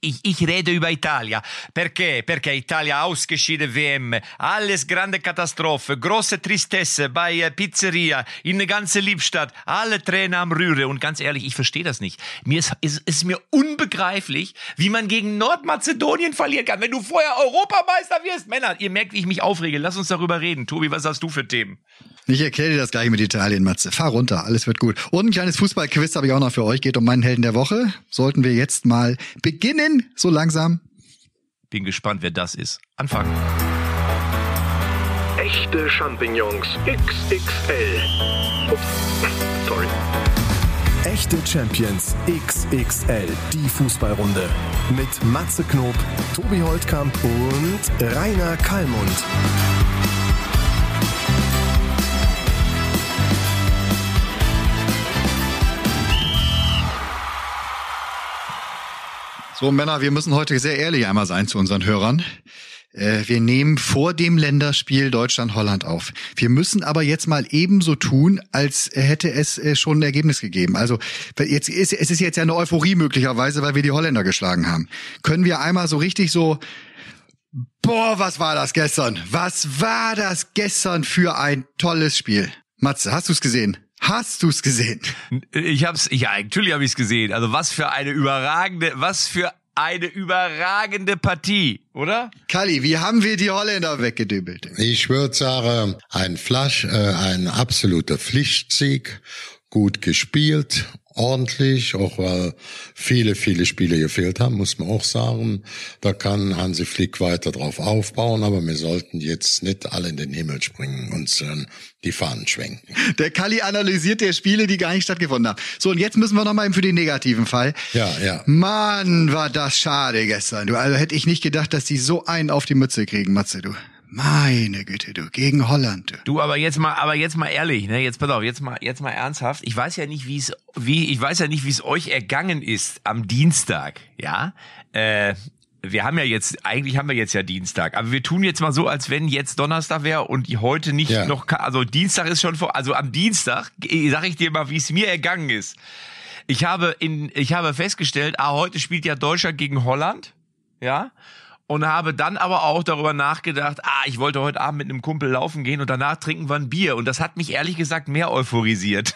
Ich, ich rede über Italia. Perché? Perché Italia ausgeschieden WM. Alles grande Katastrophe. Große Tristesse bei äh, Pizzeria. In der ganzen Liebstadt. Alle Tränen am Rühre. Und ganz ehrlich, ich verstehe das nicht. Mir ist, ist, ist mir unbegreiflich, wie man gegen Nordmazedonien verlieren kann. Wenn du vorher Europameister wirst. Männer, ihr merkt, wie ich mich aufrege. Lass uns darüber reden. Tobi, was hast du für Themen? Ich erkläre dir das gleich mit Italien, Matze. Fahr runter, alles wird gut. Und ein kleines Fußballquiz habe ich auch noch für euch. Geht um meinen Helden der Woche. Sollten wir jetzt mal beginnen, so langsam. Bin gespannt, wer das ist. Anfangen. Echte Champignons XXL. Ups, sorry. Echte Champions XXL, die Fußballrunde. Mit Matze Knob, Tobi Holtkamp und Rainer Kallmund. So, Männer, wir müssen heute sehr ehrlich einmal sein zu unseren Hörern. Äh, wir nehmen vor dem Länderspiel Deutschland-Holland auf. Wir müssen aber jetzt mal ebenso tun, als hätte es äh, schon ein Ergebnis gegeben. Also jetzt ist, es ist jetzt ja eine Euphorie möglicherweise, weil wir die Holländer geschlagen haben. Können wir einmal so richtig so, boah, was war das gestern? Was war das gestern für ein tolles Spiel? Matze, hast du es gesehen? Hast du es gesehen? Ich hab's, ja, natürlich habe ich es gesehen. Also was für eine überragende, was für eine überragende Partie, oder? Kali, wie haben wir die Holländer weggedübelt? Ich würde sagen, ein Flash, äh, ein absoluter Pflichtsieg, gut gespielt ordentlich, auch weil viele, viele Spiele gefehlt haben, muss man auch sagen. Da kann Hansi Flick weiter drauf aufbauen, aber wir sollten jetzt nicht alle in den Himmel springen und äh, die Fahnen schwenken. Der Kali analysiert der Spiele, die gar nicht stattgefunden haben. So, und jetzt müssen wir nochmal für den negativen Fall. Ja, ja. Mann, war das schade gestern. Du, also hätte ich nicht gedacht, dass die so einen auf die Mütze kriegen, Matze, du. Meine Güte, du, gegen Holland. Du. du, aber jetzt mal, aber jetzt mal ehrlich, ne? Jetzt pass auf, jetzt mal, jetzt mal ernsthaft. Ich weiß ja nicht, wie es, wie, ich weiß ja nicht, wie es euch ergangen ist am Dienstag, ja? Äh, wir haben ja jetzt, eigentlich haben wir jetzt ja Dienstag, aber wir tun jetzt mal so, als wenn jetzt Donnerstag wäre und die heute nicht ja. noch, also Dienstag ist schon vor, also am Dienstag, sag ich dir mal, wie es mir ergangen ist. Ich habe in, ich habe festgestellt, ah, heute spielt ja Deutschland gegen Holland, ja? Und habe dann aber auch darüber nachgedacht, ah, ich wollte heute Abend mit einem Kumpel laufen gehen und danach trinken wir ein Bier und das hat mich ehrlich gesagt mehr euphorisiert.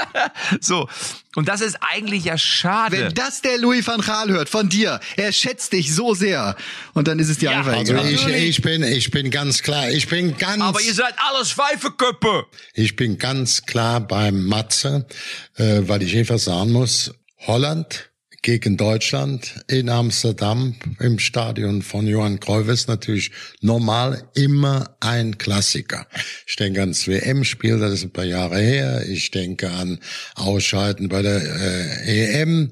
so, und das ist eigentlich ja schade. Wenn das der Louis van Gaal hört von dir, er schätzt dich so sehr und dann ist es dir ja, einfach also egal. Ich, ich bin ich bin ganz klar, ich bin ganz Aber ihr seid alles Pfeifeköppe. Ich bin ganz klar beim Matze, äh, weil ich einfach sagen muss, Holland gegen Deutschland in Amsterdam im Stadion von Johann Cruyff ist natürlich normal immer ein Klassiker. Ich denke ans WM-Spiel, das ist ein paar Jahre her. Ich denke an Ausscheiden bei der äh, EM.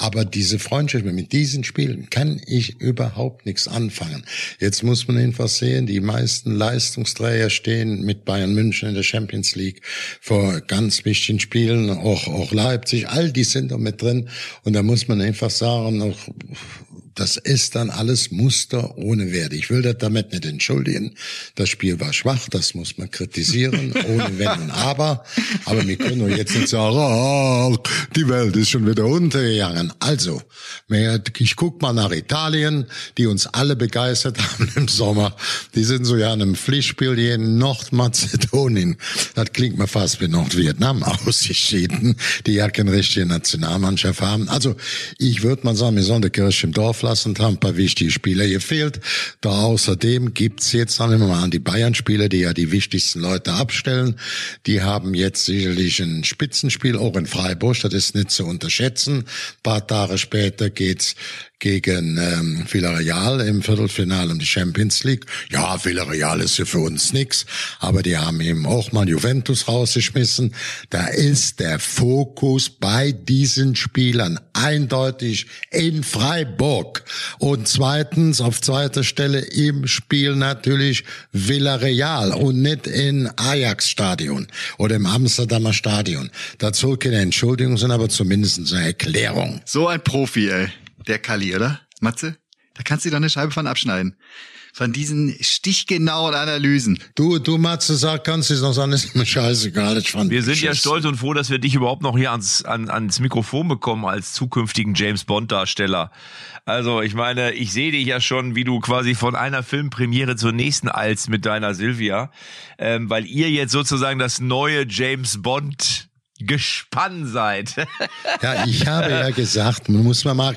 Aber diese Freundschaft mit diesen Spielen kann ich überhaupt nichts anfangen. Jetzt muss man einfach sehen, die meisten Leistungsträger stehen mit Bayern München in der Champions League vor ganz wichtigen Spielen, auch, auch Leipzig, all die sind da mit drin. Und da muss man einfach sagen, auch das ist dann alles Muster ohne Wert. Ich will das damit nicht entschuldigen. Das Spiel war schwach, das muss man kritisieren, ohne Wenn und Aber. Aber wir können doch jetzt nicht sagen, oh, die Welt ist schon wieder untergegangen. Also, ich guck mal nach Italien, die uns alle begeistert haben im Sommer. Die sind so ja in einem Pflichtspiel hier in Nordmazedonien. Das klingt mir fast wie Nordvietnam ausgeschieden, die ja keine richtige Nationalmannschaft haben. Also, ich würde mal sagen, wir sollen die Kirche im Dorf lassen, haben ein paar wichtige Spieler gefehlt. Da außerdem gibt's jetzt, sagen wir mal an die Bayern-Spieler, die ja die wichtigsten Leute abstellen. Die haben jetzt sicherlich ein Spitzenspiel, auch in Freiburg, das ist nicht zu unterschätzen. Ein paar Tage später geht's gegen ähm, Villarreal im Viertelfinale um die Champions League. Ja, Villarreal ist ja für uns nix, aber die haben eben auch mal Juventus rausgeschmissen. Da ist der Fokus bei diesen Spielern eindeutig in Freiburg. Und zweitens, auf zweiter Stelle im Spiel natürlich Villarreal und nicht in Ajax-Stadion oder im Amsterdamer Stadion. Dazu keine Entschuldigung, sind aber zumindest eine Erklärung. So ein Profi, ey der Kali, oder? Matze? Da kannst du doch eine Scheibe von abschneiden. Von diesen stichgenauen Analysen. Du, du Matze, sag, kannst du es noch sagen, ist mir scheißegal. Ich fand Wir sind ja Schiss. stolz und froh, dass wir dich überhaupt noch hier ans, an, ans Mikrofon bekommen als zukünftigen James Bond Darsteller. Also ich meine, ich sehe dich ja schon, wie du quasi von einer Filmpremiere zur nächsten eilst mit deiner Silvia, ähm, weil ihr jetzt sozusagen das neue James Bond Gespann seid. Ja, ich habe ja gesagt, man muss mal mal,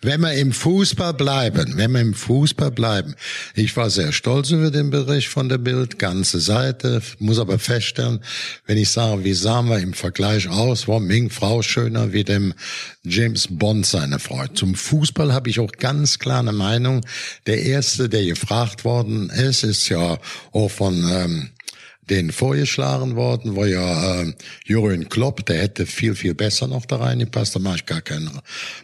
wenn wir im Fußball bleiben, wenn wir im Fußball bleiben. Ich war sehr stolz über den Bericht von der Bild, ganze Seite, muss aber feststellen, wenn ich sage, wie sahen wir im Vergleich aus, war Ming Frau schöner wie dem James Bond seine Frau. Zum Fußball habe ich auch ganz klar eine Meinung. Der erste, der gefragt worden ist, ist ja auch von, ähm, den vorgeschlagen worden, war ja äh, Jürgen Klopp, der hätte viel, viel besser noch da reingepasst, da mache ich gar keinen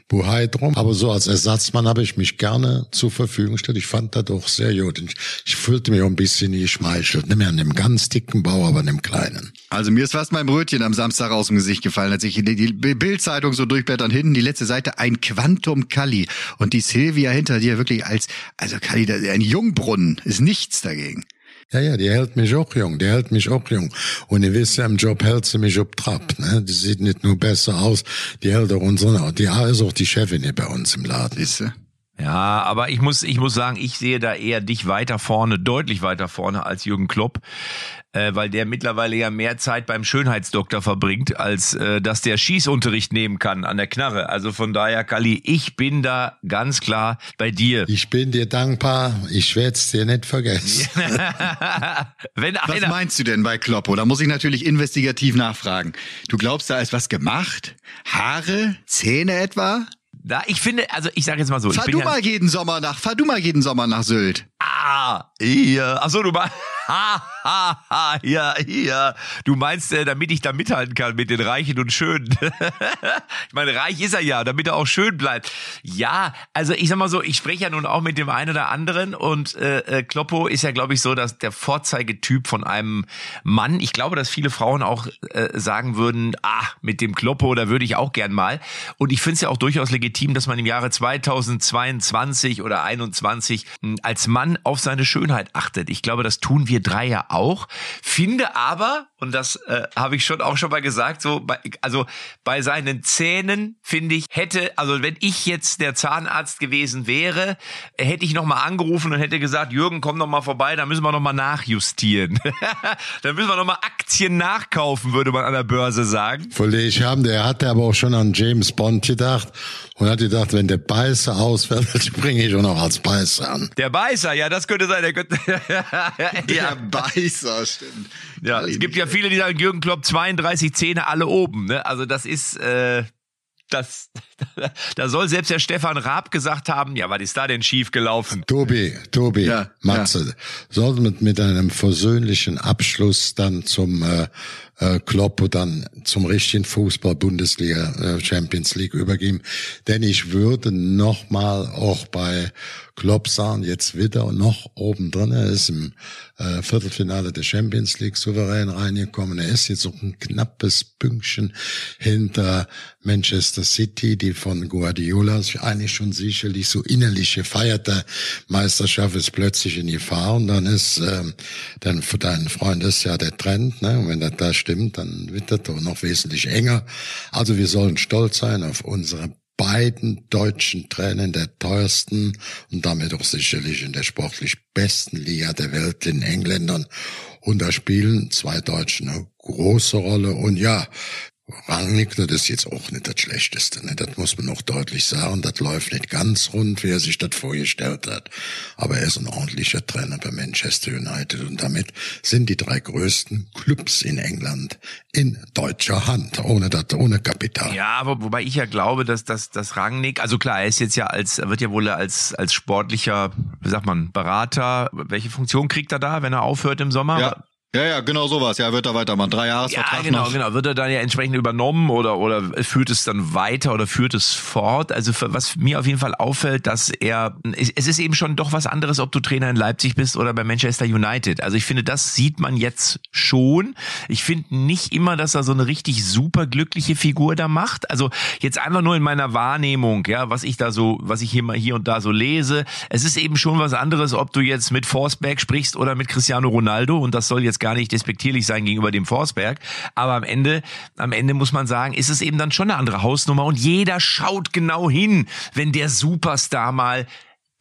Buhai drum. Aber so als Ersatzmann habe ich mich gerne zur Verfügung gestellt. Ich fand das doch sehr gut. Ich, ich fühlte mich auch ein bisschen geschmeichelt. Nicht mehr an dem ganz dicken Bau, aber an dem kleinen. Also mir ist fast mein Brötchen am Samstag aus dem Gesicht gefallen, als ich die, die Bildzeitung so durchblättern, hinten die letzte Seite, ein Quantum Kali. Und die Silvia hinter dir wirklich als, also Kali, ein Jungbrunnen, ist nichts dagegen. Ja, ja, die hält mich auch jung, die hält mich auch jung. Und ihr wisst ja, im Job hält sie mich ob Trab, ne? Die sieht nicht nur besser aus, die hält auch unsere, die ist auch die Chefin hier bei uns im Laden. Siehste? Ja, aber ich muss, ich muss sagen, ich sehe da eher dich weiter vorne, deutlich weiter vorne als Jürgen Klopp, äh, weil der mittlerweile ja mehr Zeit beim Schönheitsdoktor verbringt, als äh, dass der Schießunterricht nehmen kann an der Knarre. Also von daher, Kali, ich bin da ganz klar bei dir. Ich bin dir dankbar, ich werde es dir nicht vergessen. Wenn Was einer, meinst du denn bei Kloppo? Da muss ich natürlich investigativ nachfragen. Du glaubst, da ist was gemacht? Haare? Zähne etwa? Da, ich finde, also ich sage jetzt mal so, Fahr du ja, mal jeden Sommer nach, fahr du mal jeden Sommer nach Sylt. Ah, hier. Ach so, du meinst, ha, ha, ha, hier, hier. Du meinst, äh, damit ich da mithalten kann mit den Reichen und Schönen. ich meine, reich ist er ja, damit er auch schön bleibt. Ja, also ich sag mal so, ich spreche ja nun auch mit dem einen oder anderen und äh, äh, Kloppo ist ja, glaube ich, so, dass der Vorzeigetyp von einem Mann. Ich glaube, dass viele Frauen auch äh, sagen würden, ah, mit dem Kloppo, da würde ich auch gern mal. Und ich finde es ja auch durchaus legitim, dass man im Jahre 2022 oder 21 mh, als Mann auf seine Schönheit achtet. Ich glaube, das tun wir drei ja auch. Finde aber, und das äh, habe ich schon auch schon mal gesagt, so bei, also bei seinen Zähnen finde ich hätte, also wenn ich jetzt der Zahnarzt gewesen wäre, hätte ich noch mal angerufen und hätte gesagt, Jürgen, komm noch mal vorbei, da müssen wir noch mal nachjustieren. da müssen wir noch mal Aktien nachkaufen, würde man an der Börse sagen. Verleg haben, der hatte aber auch schon an James Bond gedacht und hat gedacht, wenn der Beißer ausfällt, springe ich auch noch als Beißer an. Der Beißer, ja, das könnte sein. Der könnte, ja, Beißer, stimmt. ja, es gibt ja viele, die sagen, Jürgen Klopp 32 Zähne alle oben. Ne? Also das ist, äh, das, da soll selbst der Stefan Raab gesagt haben, ja, was ist da denn schief gelaufen? Tobi, Tobi, Ja, Matze, sollten wir mit einem versöhnlichen Abschluss dann zum äh, äh, Klopp dann zum richtigen Fußball Bundesliga äh, Champions League übergeben. Denn ich würde noch mal auch bei Klopp sagen, jetzt wieder noch oben drin. Er ist im äh, Viertelfinale der Champions League souverän reingekommen. Er ist jetzt auch ein knappes Pünktchen hinter Manchester City, die von Guardiola eigentlich schon sicherlich so innerlich gefeierte Meisterschaft ist plötzlich in Gefahr und dann ist ähm, für deinen Freund ist ja der Trend, ne? Und wenn das da stimmt, dann wird das doch noch wesentlich enger. Also wir sollen stolz sein auf unsere beiden deutschen Trainer in der teuersten und damit auch sicherlich in der sportlich besten Liga der Welt, den Engländern. Und da spielen zwei Deutsche eine große Rolle. Und ja, Rangnick, das ist jetzt auch nicht das Schlechteste. Ne? Das muss man auch deutlich sagen. Das läuft nicht ganz rund, wie er sich das vorgestellt hat. Aber er ist ein ordentlicher Trainer bei Manchester United. Und damit sind die drei größten Clubs in England in deutscher Hand. Ohne das, ohne Kapital. Ja, aber wobei ich ja glaube, dass dass das Rangnick, also klar, er ist jetzt ja als, er wird ja wohl als als sportlicher, wie sagt man, Berater. Welche Funktion kriegt er da, wenn er aufhört im Sommer? Ja. Ja, ja, genau sowas. Ja, wird er weitermachen. Drei Jahresvertrag Ja, genau, noch. genau. Wird er dann ja entsprechend übernommen oder, oder führt es dann weiter oder führt es fort? Also für, was mir auf jeden Fall auffällt, dass er, es ist eben schon doch was anderes, ob du Trainer in Leipzig bist oder bei Manchester United. Also ich finde, das sieht man jetzt schon. Ich finde nicht immer, dass er so eine richtig super glückliche Figur da macht. Also jetzt einfach nur in meiner Wahrnehmung, ja, was ich da so, was ich hier mal hier und da so lese. Es ist eben schon was anderes, ob du jetzt mit Forsberg sprichst oder mit Cristiano Ronaldo und das soll jetzt gar nicht despektierlich sein gegenüber dem Forsberg, aber am Ende, am Ende muss man sagen, ist es eben dann schon eine andere Hausnummer. Und jeder schaut genau hin, wenn der Superstar mal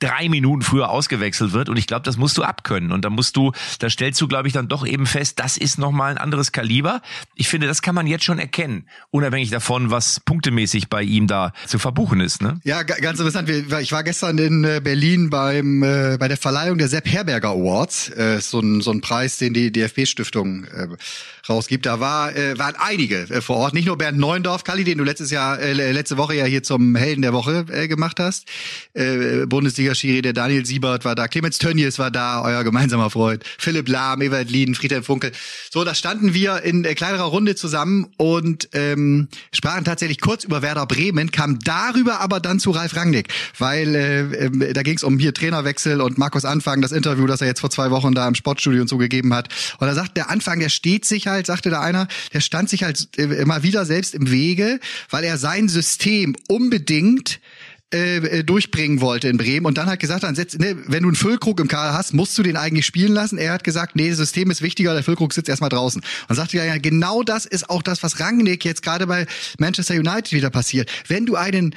drei Minuten früher ausgewechselt wird und ich glaube, das musst du abkönnen und da musst du, da stellst du, glaube ich, dann doch eben fest, das ist nochmal ein anderes Kaliber. Ich finde, das kann man jetzt schon erkennen, unabhängig davon, was punktemäßig bei ihm da zu verbuchen ist. Ne? Ja, ga- ganz interessant. Ich war gestern in äh, Berlin beim äh, bei der Verleihung der Sepp Herberger Awards, äh, so ein so ein Preis, den die DFB-Stiftung äh, rausgibt. Da war äh, waren einige äh, vor Ort, nicht nur Bernd Neuendorf, Kalli, den du letztes Jahr äh, letzte Woche ja hier zum Helden der Woche äh, gemacht hast. Äh, Bundesliga-Schiri, der Daniel Siebert war da, Clemens Tönnies war da, euer gemeinsamer Freund, Philipp Lahm, Ewald Lieden, Friedhelm Funkel. So, da standen wir in äh, kleinerer Runde zusammen und ähm, sprachen tatsächlich kurz über Werder Bremen, kam darüber aber dann zu Ralf Rangnick, weil äh, ähm, da ging es um hier Trainerwechsel und Markus Anfang, das Interview, das er jetzt vor zwei Wochen da im Sportstudio und so gegeben hat. Und da sagt der Anfang, der steht sich halt, sagte da einer, der stand sich halt äh, immer wieder selbst im Wege, weil er sein System unbedingt äh, äh, durchbringen wollte in Bremen und dann hat gesagt, dann setz, ne, wenn du einen Füllkrug im Kader hast, musst du den eigentlich spielen lassen. Er hat gesagt, nee, das System ist wichtiger, der Füllkrug sitzt erstmal draußen. Und sagte ja, genau das ist auch das, was Rangnick jetzt gerade bei Manchester United wieder passiert. Wenn du einen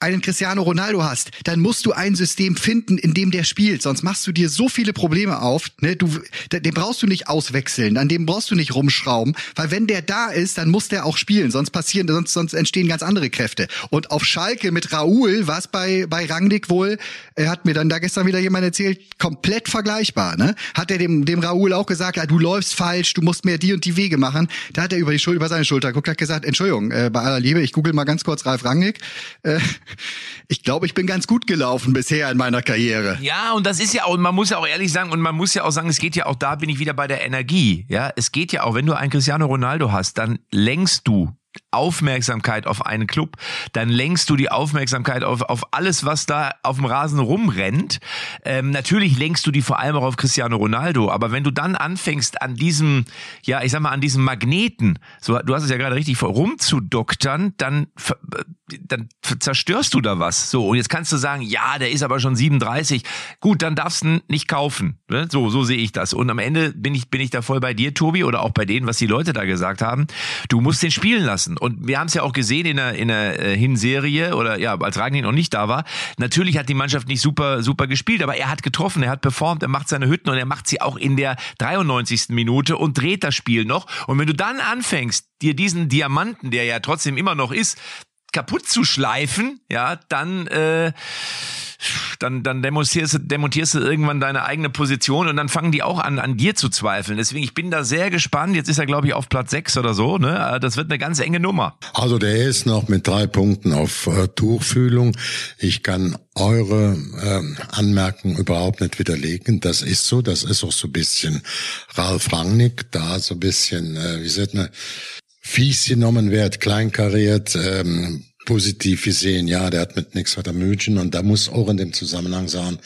einen Cristiano Ronaldo hast, dann musst du ein System finden, in dem der spielt. Sonst machst du dir so viele Probleme auf. Ne? Du, den brauchst du nicht auswechseln, an dem brauchst du nicht rumschrauben, weil wenn der da ist, dann muss der auch spielen. Sonst passieren, sonst, sonst entstehen ganz andere Kräfte. Und auf Schalke mit Raoul war es bei bei Rangnick wohl, er hat mir dann da gestern wieder jemand erzählt, komplett vergleichbar. Ne? Hat er dem dem Raoul auch gesagt, ja, du läufst falsch, du musst mehr die und die Wege machen. Da hat er über die Schul über seine Schulter geguckt, hat gesagt, Entschuldigung, äh, bei aller Liebe, ich google mal ganz kurz Ralf Rangnick. Äh, ich glaube, ich bin ganz gut gelaufen bisher in meiner Karriere. Ja, und das ist ja auch, man muss ja auch ehrlich sagen, und man muss ja auch sagen, es geht ja auch, da bin ich wieder bei der Energie. Ja, es geht ja auch, wenn du einen Cristiano Ronaldo hast, dann lenkst du Aufmerksamkeit auf einen Club, dann lenkst du die Aufmerksamkeit auf, auf alles, was da auf dem Rasen rumrennt. Ähm, natürlich lenkst du die vor allem auch auf Cristiano Ronaldo, aber wenn du dann anfängst an diesem, ja, ich sag mal, an diesem Magneten, so, du hast es ja gerade richtig vor, rumzudoktern, dann, dann zerstörst du da was. So, und jetzt kannst du sagen, ja, der ist aber schon 37. Gut, dann darfst du ihn nicht kaufen. Ne? So, so sehe ich das. Und am Ende bin ich, bin ich da voll bei dir, Tobi, oder auch bei denen, was die Leute da gesagt haben. Du musst den spielen lassen. Und wir haben es ja auch gesehen in der, in der äh, Hinserie oder ja, als Ragnar noch nicht da war. Natürlich hat die Mannschaft nicht super, super gespielt, aber er hat getroffen, er hat performt, er macht seine Hütten und er macht sie auch in der 93. Minute und dreht das Spiel noch. Und wenn du dann anfängst, dir diesen Diamanten, der ja trotzdem immer noch ist, kaputt zu schleifen, ja, dann äh, dann, dann demontierst, du, demontierst du irgendwann deine eigene Position und dann fangen die auch an, an dir zu zweifeln. Deswegen, ich bin da sehr gespannt. Jetzt ist er, glaube ich, auf Platz 6 oder so. Ne? Das wird eine ganz enge Nummer. Also der ist noch mit drei Punkten auf äh, Tuchfühlung. Ich kann eure ähm, Anmerkungen überhaupt nicht widerlegen. Das ist so. Das ist auch so ein bisschen Ralf Rangnick, da so ein bisschen, äh, wie sagt man, fies genommen wird, kleinkariert, ähm, positiv gesehen, ja, der hat mit nichts weiter München und da muss auch in dem Zusammenhang sagen,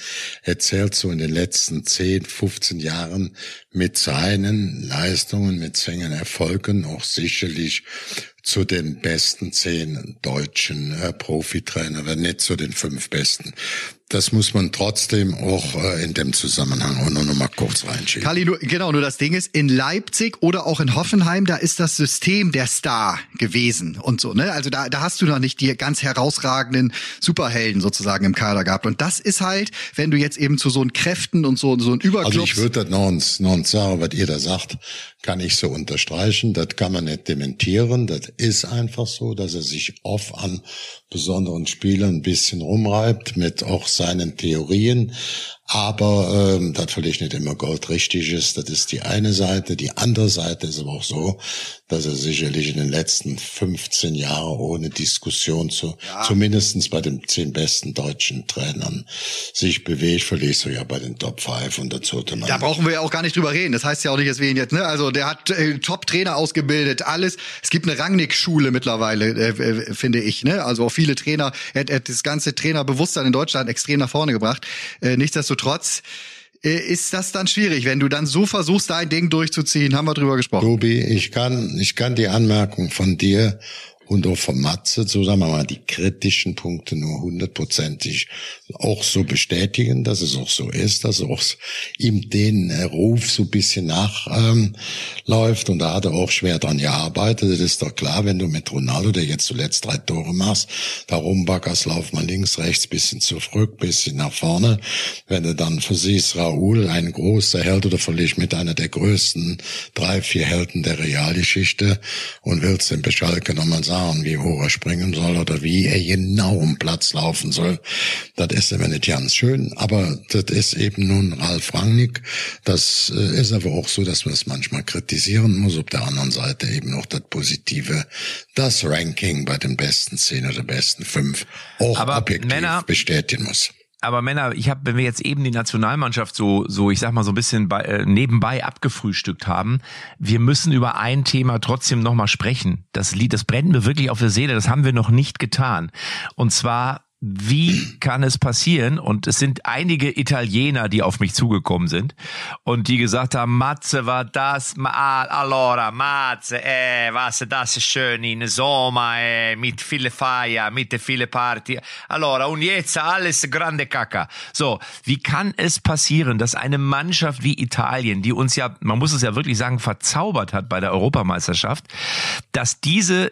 er zählt so in den letzten 10, 15 Jahren mit seinen Leistungen, mit seinen Erfolgen auch sicherlich zu den besten zehn deutschen äh, Profitrainer, wenn nicht zu den fünf besten. Das muss man trotzdem auch äh, in dem Zusammenhang auch noch mal kurz reinschieben. Kali, nur, genau, nur das Ding ist, in Leipzig oder auch in Hoffenheim, da ist das System der Star gewesen und so, ne? Also da, da hast du noch nicht die ganz herausragenden Superhelden sozusagen im Kader gehabt. Und das ist halt, wenn du jetzt eben zu so einen Kräften und so, so einen Überclubs... Also ich würde das noch, uns- noch uns sagen, was ihr da sagt, kann ich so unterstreichen. Das kann man nicht dementieren. Das ist einfach so, dass er sich oft an besonderen Spielern ein bisschen rumreibt, mit auch seinen Theorien. Aber ähm, das vielleicht nicht immer goldrichtig ist, das ist die eine Seite. Die andere Seite ist aber auch so, dass er sicherlich in den letzten 15 Jahren ohne Diskussion zu, ja. zumindestens bei den zehn besten deutschen Trainern sich bewegt. Verlierst du ja bei den Top 5 und dazu. Da brauchen wir ja auch gar nicht drüber reden. Das heißt ja auch nicht, dass wir ihn jetzt, ne? Also der hat äh, Top-Trainer ausgebildet, alles. Es gibt eine Rangnick-Schule mittlerweile, äh, äh, finde ich. Ne? Also auch viele Trainer, er, er hat das ganze Trainerbewusstsein in Deutschland extrem nach vorne gebracht. Äh, nichtsdestotrotz äh, ist das dann schwierig, wenn du dann so versuchst, dein Ding durchzuziehen. Haben wir drüber gesprochen. Tobi, ich kann, ich kann die Anmerkung von dir und auch von Matze, wir mal, die kritischen Punkte nur hundertprozentig auch so bestätigen, dass es auch so ist, dass auch ihm den Ruf so ein bisschen nachläuft ähm, und da hat er auch schwer dran gearbeitet. Das ist doch klar, wenn du mit Ronaldo, der jetzt zuletzt drei Tore machst, da rumbackerst, lauf mal links, rechts, bisschen zurück, bisschen nach vorne. Wenn du dann versiehst, Raoul, ein großer Held oder vielleicht mit einer der größten drei, vier Helden der Realgeschichte und willst den Beschalke nochmal sagen, wie hoch er springen soll oder wie er genau um Platz laufen soll, das ist immer nicht ganz schön, aber das ist eben nun Ralf Rangnick. Das äh, ist aber auch so, dass man es manchmal kritisieren muss. Auf der anderen Seite eben auch das Positive, das Ranking bei den besten zehn oder besten fünf auch aber objektiv Männer, bestätigen muss aber Männer, ich habe, wenn wir jetzt eben die Nationalmannschaft so, so ich sag mal so ein bisschen bei, äh, nebenbei abgefrühstückt haben, wir müssen über ein Thema trotzdem nochmal sprechen. Das Lied, das brennt mir wirklich auf der Seele. Das haben wir noch nicht getan. Und zwar wie kann es passieren? Und es sind einige Italiener, die auf mich zugekommen sind und die gesagt haben, Matze, war das, ma, allora, Matze, eh, was, das ist schön in Sommer, eh, mit viele Feier, mit viele Party. Allora, und jetzt alles grande Caca. So, wie kann es passieren, dass eine Mannschaft wie Italien, die uns ja, man muss es ja wirklich sagen, verzaubert hat bei der Europameisterschaft, dass diese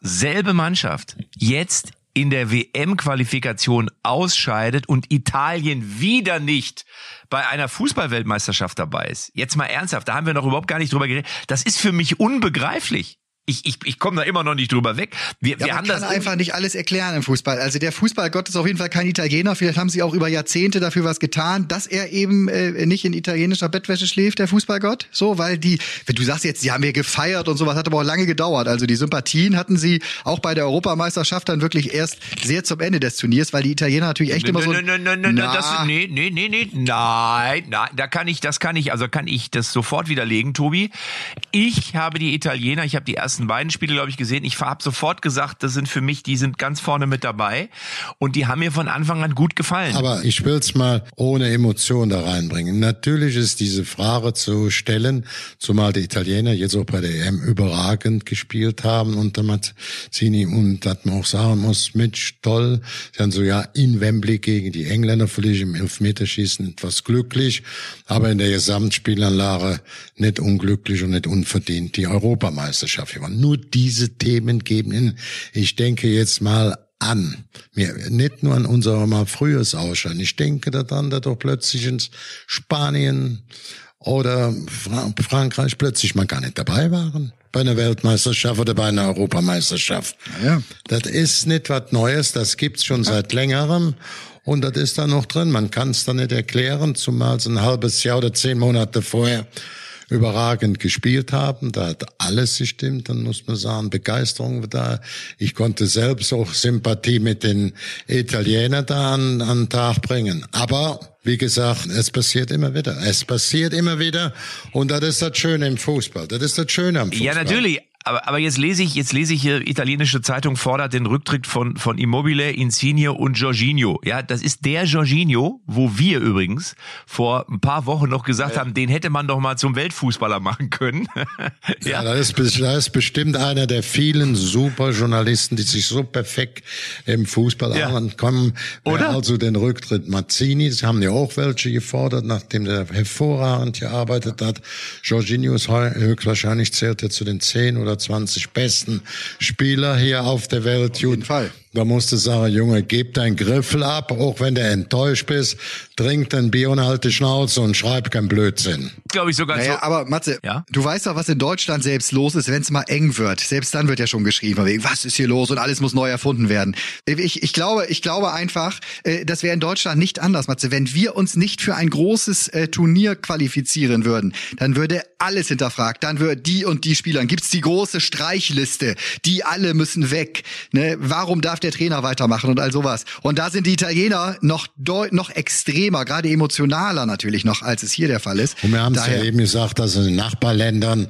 selbe Mannschaft jetzt in der WM-Qualifikation ausscheidet und Italien wieder nicht bei einer Fußballweltmeisterschaft dabei ist. Jetzt mal ernsthaft, da haben wir noch überhaupt gar nicht drüber geredet. Das ist für mich unbegreiflich ich, ich, ich komme da immer noch nicht drüber weg. Wir, ja, wir haben kann das einfach nicht alles erklären im Fußball. Also der Fußballgott ist auf jeden Fall kein Italiener. Vielleicht haben sie auch über Jahrzehnte dafür was getan, dass er eben äh, nicht in italienischer Bettwäsche schläft, der Fußballgott. So, weil die, wenn du sagst jetzt, sie haben wir gefeiert und sowas, hat aber auch lange gedauert. Also die Sympathien hatten sie auch bei der Europameisterschaft dann wirklich erst sehr zum Ende des Turniers, weil die Italiener natürlich echt immer so. Nein, nein, nein, nein, nee, nee, nee, nein, nein, da kann ich, das kann ich, also kann ich das sofort widerlegen, Tobi. Ich habe die Italiener, ich habe die ersten ersten beiden Spiele, glaube ich, gesehen. Ich habe sofort gesagt, das sind für mich, die sind ganz vorne mit dabei. Und die haben mir von Anfang an gut gefallen. Aber ich will es mal ohne Emotion da reinbringen. Natürlich ist diese Frage zu stellen, zumal die Italiener jetzt auch bei der EM überragend gespielt haben und Mazzini und dass man auch sagen muss, Mitch, toll. Sie haben so ja in Wembley gegen die Engländer völlig im Elfmeterschießen etwas glücklich, aber in der Gesamtspielanlage nicht unglücklich und nicht unverdient die Europameisterschaft gewonnen. Nur diese Themen geben ich denke jetzt mal an. Mir, nicht nur an unser mal frühes Ausscheiden. Ich denke daran, dass doch plötzlich in Spanien oder Fra Frankreich plötzlich mal gar nicht dabei waren bei einer Weltmeisterschaft oder bei einer Europameisterschaft. Ja. Das ist nicht was Neues, das gibt's schon seit längerem und das ist da noch drin. Man kann es da nicht erklären, zumal es ein halbes Jahr oder zehn Monate vorher überragend gespielt haben. Da hat alles gestimmt, dann muss man sagen, Begeisterung da. Ich konnte selbst auch Sympathie mit den Italienern da an, an den Tag bringen. Aber wie gesagt, es passiert immer wieder. Es passiert immer wieder. Und das ist das Schöne im Fußball. Das ist das Schöne am Fußball. Ja, natürlich aber, aber jetzt lese ich, jetzt lese ich hier, italienische Zeitung fordert den Rücktritt von, von Immobile, Insigne und Jorginho. Ja, das ist der Jorginho, wo wir übrigens vor ein paar Wochen noch gesagt ja. haben, den hätte man doch mal zum Weltfußballer machen können. ja, ja das, ist, das ist bestimmt einer der vielen super Journalisten, die sich so perfekt im Fußball ja. ankommen. Oder? Also den Rücktritt Mazzini, das haben ja auch welche gefordert, nachdem der hervorragend gearbeitet hat. Jorginho ist höchstwahrscheinlich zählt er zu den zehn oder 20 besten Spieler hier auf der Welt. Auf jeden Fall. Da musst du sagen, Junge, gib deinen Griffel ab, auch wenn du enttäuscht bist, trink dein Bier und halt die Schnauze und schreib kein Blödsinn. Glaube ich sogar Naja, so. aber Matze, Ja? du weißt doch, was in Deutschland selbst los ist, wenn es mal eng wird. Selbst dann wird ja schon wegen, was ist hier los und alles muss neu erfunden werden. Ich, ich glaube, ich glaube einfach, äh, das wäre in Deutschland nicht anders, Matze. Wenn wir uns nicht für ein großes äh, Turnier qualifizieren würden, dann würde alles hinterfragt. Dann würde die und die Spieler, gibt's die große Streichliste, die alle müssen weg. Ne? Warum darf der Trainer weitermachen und all sowas? Und da sind die Italiener noch noch extremer, gerade emotionaler natürlich noch, als es hier der Fall ist. Und wir haben es ja eben gesagt, dass in den Nachbarländern,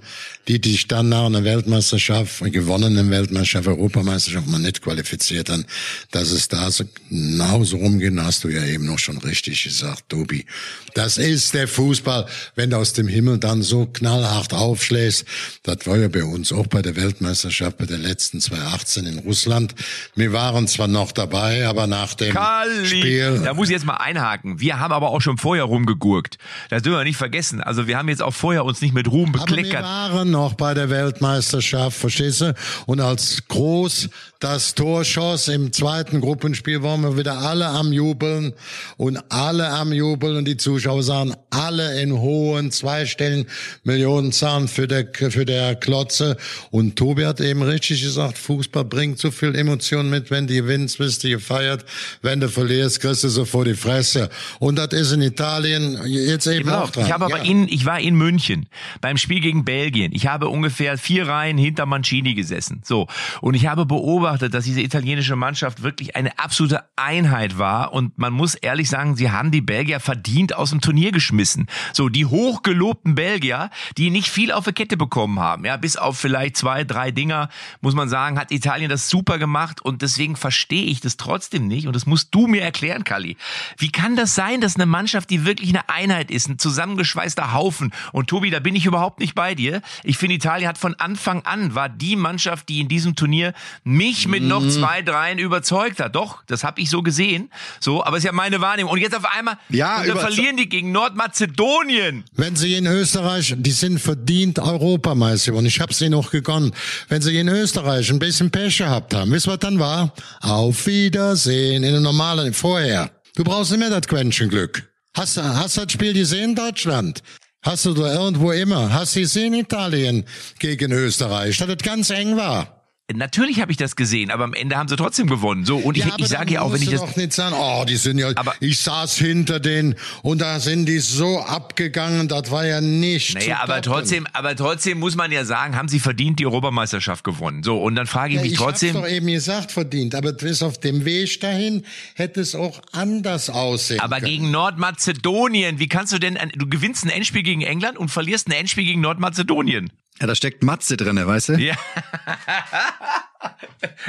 die sich dann nach einer Weltmeisterschaft, gewonnenen Weltmeisterschaft, Europameisterschaft mal nicht qualifiziert haben, dass es da so genauso rumgeht, hast du ja eben noch schon richtig gesagt, Tobi. Das ist der Fußball, wenn du aus dem Himmel dann so knallhart aufschlägst. Das war ja bei uns auch bei der Weltmeisterschaft, bei der letzten 2018 in Russland. Wir waren zwar noch dabei, aber nach dem Kali, Spiel... da muss ich jetzt mal einhaken. Wir haben aber auch schon vorher rumgegurkt. Das dürfen wir nicht vergessen. Also wir haben jetzt auch vorher uns nicht mit Ruhm Aber wir bekleckert. waren noch bei der Weltmeisterschaft, verstehst du? Und als Groß das Tor schoss im zweiten Gruppenspiel, waren wir wieder alle am Jubeln und alle am Jubeln und die Zuschauer sahen alle in hohen zweistelligen Millionenzahlen für der, für der Klotze. Und Tobi hat eben richtig gesagt, Fußball bringt so viel Emotionen mit, wenn du gewinnst, bist du gefeiert, wenn du verlierst, kriegst du so vor die Fresse. Und das ist in Italien jetzt eben auch dran. ich habe aber Ja. in, ich war in München beim Spiel gegen Belgien. Ich habe ungefähr vier Reihen hinter Mancini gesessen. So. Und ich habe beobachtet, dass diese italienische Mannschaft wirklich eine absolute Einheit war. Und man muss ehrlich sagen, sie haben die Belgier verdient aus dem Turnier geschmissen. So, die hochgelobten Belgier, die nicht viel auf die Kette bekommen haben. Ja, bis auf vielleicht zwei, drei Dinger, muss man sagen, hat Italien das super gemacht. Und deswegen verstehe ich das trotzdem nicht. Und das musst du mir erklären, Kali. Wie kann das sein, dass eine Mannschaft, die wirklich eine Einheit ist, ein zusammengeschweißter Haufen. Und Tobi, da bin ich überhaupt nicht bei dir. Ich finde, Italien hat von Anfang an, war die Mannschaft, die in diesem Turnier mich mit Mhm. noch zwei, dreien überzeugt hat. Doch, das habe ich so gesehen. So, aber ist ja meine Wahrnehmung. Und jetzt auf einmal Ja, und dann verlieren die gegen Nordmazedonien. Wenn sie in Österreich, die sind verdient Europameister und ich hab's ihnen auch gegonnen. Wenn sie in Österreich ein bisschen Pech gehabt haben, wisst ihr, was dann war? Auf Wiedersehen in einem normalen, vorher. Du brauchst nicht mehr das Quäntchen Glück. Hast, du- das Spiel gesehen, Deutschland? Hast du da irgendwo immer? Hast du gesehen, Italien gegen Österreich, dass das ganz eng war? Natürlich habe ich das gesehen, aber am Ende haben sie trotzdem gewonnen. So, und ich, aber ich sage ja auch, wenn ich das. doch nicht sagen, oh, die sind ja, Aber- ich saß hinter denen und da sind die so abgegangen, das war ja nicht Naja, aber toppen. trotzdem, aber trotzdem muss man ja sagen, haben sie verdient die Europameisterschaft gewonnen. So, und dann frage ich Ja, mich ich trotzdem. hab's doch eben gesagt, verdient. Aber bis auf dem Weg dahin hätte es auch anders aussehen Aber können. gegen Nordmazedonien, wie kannst du denn, du gewinnst ein Endspiel gegen England und verlierst ein Endspiel gegen Nordmazedonien? Ja, da steckt Matze drinne, weißt du? Ja.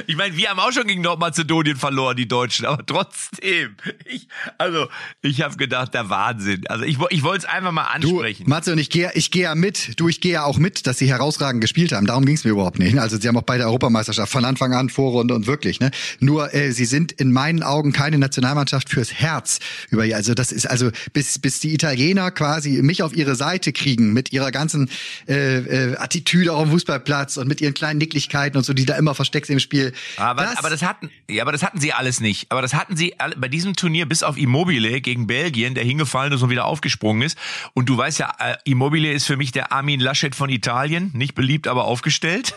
Ich meine, wir haben auch schon gegen Nordmazedonien verloren, die Deutschen, aber trotzdem. Ich, also, ich habe gedacht, der Wahnsinn. Also, ich, ich wollte es einfach mal Du, ansprechen. Matze und ich gehe ich gehe ja mit. Du, ich gehe ja auch mit, dass sie herausragend gespielt haben. Darum ging es mir überhaupt nicht. Also sie haben auch bei der Europameisterschaft von Anfang an Vorrunde und wirklich. Ne? Nur äh, sie sind in meinen Augen keine Nationalmannschaft fürs Herz. Über also das ist also bis bis die Italiener quasi mich auf ihre Seite kriegen mit ihrer ganzen äh, äh, Attitüde auf dem Fußballplatz und mit ihren kleinen Nicklichkeiten und so, die da immer versteckt sind im Spiel. Aber, aber das hatten, ja, aber das hatten sie alles nicht. Aber das hatten sie alle, bei diesem Turnier bis auf Immobile gegen Belgien, der hingefallen ist und wieder aufgesprungen ist. Und du weißt ja, äh, Immobile ist für mich der Armin Laschet von Italien, nicht beliebt, aber aufgestellt.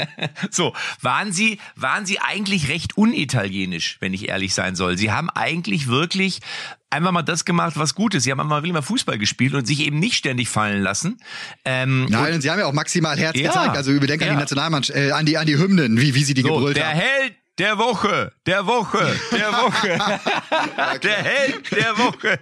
so, waren sie, waren sie eigentlich recht unitalienisch, wenn ich ehrlich sein soll. Sie haben eigentlich wirklich einfach mal das gemacht, was gut ist. Sie haben einfach mal Fußball gespielt und sich eben nicht ständig fallen lassen. Ähm, Nein, und sie haben ja auch maximal Herz Ja, gezeigt. Also überdenk an ja. die Nationalmannschaft, äh, an die an die Hymnen, wie wie sie die So, gebrüllt der haben. Held der Woche, der Woche, der Woche, der Held der Woche.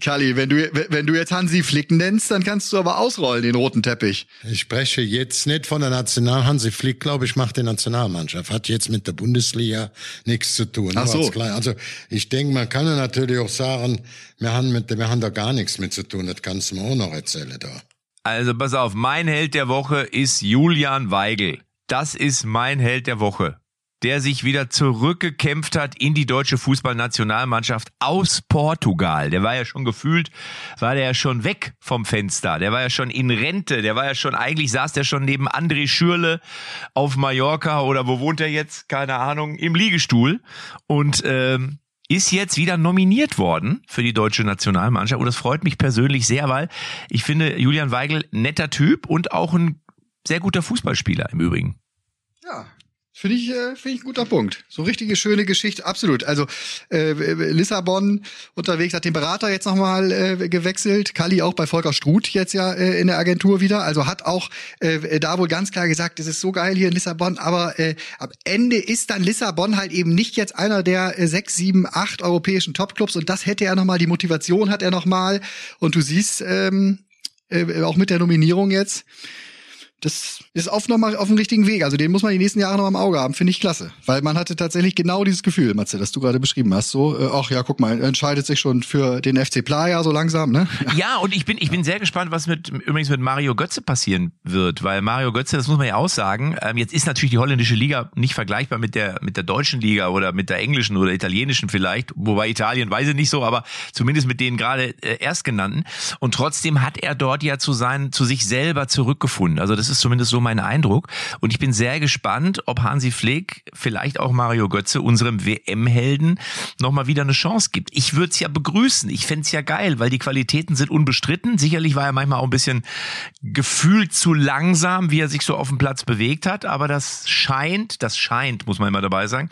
Kali, wenn du, wenn du jetzt Hansi Flick nennst, dann kannst du aber ausrollen, den roten Teppich. Ich spreche jetzt nicht von der National. Hansi Flick, glaube ich, macht die Nationalmannschaft. Hat jetzt mit der Bundesliga nichts zu tun. Ach so. Also ich denke, man kann natürlich auch sagen, wir haben, mit, wir haben da gar nichts mit zu tun. Das kannst du mir auch noch erzählen da. Also pass auf, mein Held der Woche ist Julian Weigel. Das ist mein Held der Woche. Der sich wieder zurückgekämpft hat in die deutsche Fußballnationalmannschaft aus Portugal. Der war ja schon gefühlt, war der ja schon weg vom Fenster. Der war ja schon in Rente. Der war ja schon, eigentlich saß der schon neben André Schürle auf Mallorca oder wo wohnt er jetzt? Keine Ahnung, im Liegestuhl. Und ähm, ist jetzt wieder nominiert worden für die deutsche Nationalmannschaft. Und das freut mich persönlich sehr, weil ich finde Julian Weigel netter Typ und auch ein sehr guter Fußballspieler im Übrigen. Ja, Finde ich, äh, finde ich ein guter Punkt. So richtige schöne Geschichte, absolut. Also äh, Lissabon unterwegs hat den Berater jetzt nochmal äh, gewechselt. Kali auch bei Volker Struth jetzt ja äh, in der Agentur wieder. Also hat auch äh, da wohl ganz klar gesagt, es ist so geil hier in Lissabon. Aber äh, am Ende ist dann Lissabon halt eben nicht jetzt einer der äh, sechs, sieben, acht europäischen Topclubs. Und das hätte er nochmal, die Motivation hat er nochmal. Und du siehst ähm, äh, auch mit der Nominierung jetzt das ist oft nochmal auf dem richtigen Weg. Also den muss man die nächsten Jahre noch im Auge haben, finde ich klasse. Weil man hatte tatsächlich genau dieses Gefühl, Matze, das du gerade beschrieben hast. So, äh, ach ja, guck mal, entscheidet sich schon für den FC Playa so langsam, ne? Ja, und ich bin, ich bin sehr gespannt, was mit übrigens mit Mario Götze passieren wird, weil Mario Götze, das muss man ja auch sagen, ähm, jetzt ist natürlich die holländische Liga nicht vergleichbar mit der, mit der deutschen Liga oder mit der englischen oder italienischen vielleicht, wobei Italien weiß ich nicht so, aber zumindest mit denen gerade äh, erstgenannten. Und trotzdem hat er dort ja zu sein, zu sich selber zurückgefunden. Also das das ist zumindest so mein Eindruck. Und ich bin sehr gespannt, ob Hansi Flick, vielleicht auch Mario Götze, unserem WM-Helden, nochmal wieder eine Chance gibt. Ich würde es ja begrüßen. Ich fände es ja geil, weil die Qualitäten sind unbestritten. Sicherlich war er manchmal auch ein bisschen gefühlt zu langsam, wie er sich so auf dem Platz bewegt hat. Aber das scheint, das scheint, muss man immer dabei sagen,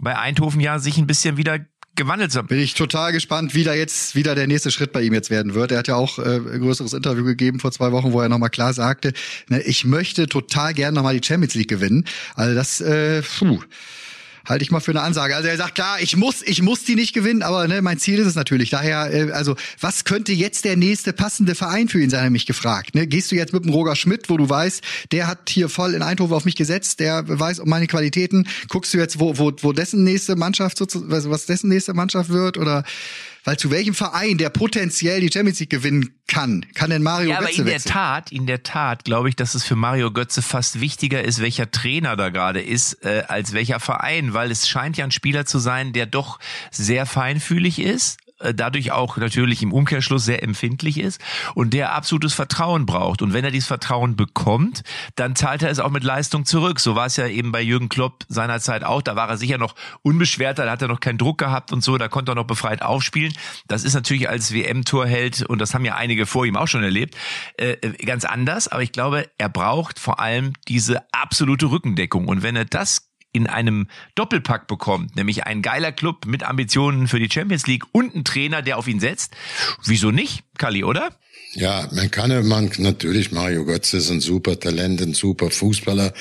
bei Eindhoven ja sich ein bisschen wieder gewandelt sind. Bin ich total gespannt, wie da jetzt wieder der nächste Schritt bei ihm jetzt werden wird. Er hat ja auch äh, ein größeres Interview gegeben vor zwei Wochen, wo er nochmal klar sagte, ne, ich möchte total gern nochmal die Champions League gewinnen. Also das, äh, puh halte ich mal für eine Ansage. Also er sagt, klar, ich muss, ich muss die nicht gewinnen, aber ne, mein Ziel ist es natürlich. Daher, äh, also was könnte jetzt der nächste passende Verein für ihn sein, hat er mich gefragt. Ne? Gehst du jetzt mit dem Roger Schmidt, wo du weißt, der hat hier voll in Eindhoven auf mich gesetzt, der weiß um meine Qualitäten. Guckst du jetzt, wo, wo, wo dessen nächste Mannschaft, was dessen nächste Mannschaft wird oder weil zu welchem Verein, der potenziell die Champions League gewinnen kann, kann denn Mario ja, Götze aber in wechseln? der Tat, in der Tat glaube ich, dass es für Mario Götze fast wichtiger ist, welcher Trainer da gerade ist, äh, als welcher Verein, weil es scheint ja ein Spieler zu sein, der doch sehr feinfühlig ist, dadurch auch natürlich im Umkehrschluss sehr empfindlich ist und der absolutes Vertrauen braucht. Und wenn er dieses Vertrauen bekommt, dann zahlt er es auch mit Leistung zurück. So war es ja eben bei Jürgen Klopp seinerzeit auch. Da war er sicher noch unbeschwerter, da hat er noch keinen Druck gehabt und so, da konnte er noch befreit aufspielen. Das ist natürlich als WM-Torheld, und das haben ja einige vor ihm auch schon erlebt, äh, ganz anders. Aber ich glaube, er braucht vor allem diese absolute Rückendeckung. Und wenn er das in einem Doppelpack bekommt, nämlich ein geiler Club mit Ambitionen für die Champions League und ein Trainer, der auf ihn setzt, wieso nicht, Kali, oder? Ja, man kann, man, natürlich, Mario Götze ist ein super Talent, ein super Fußballer,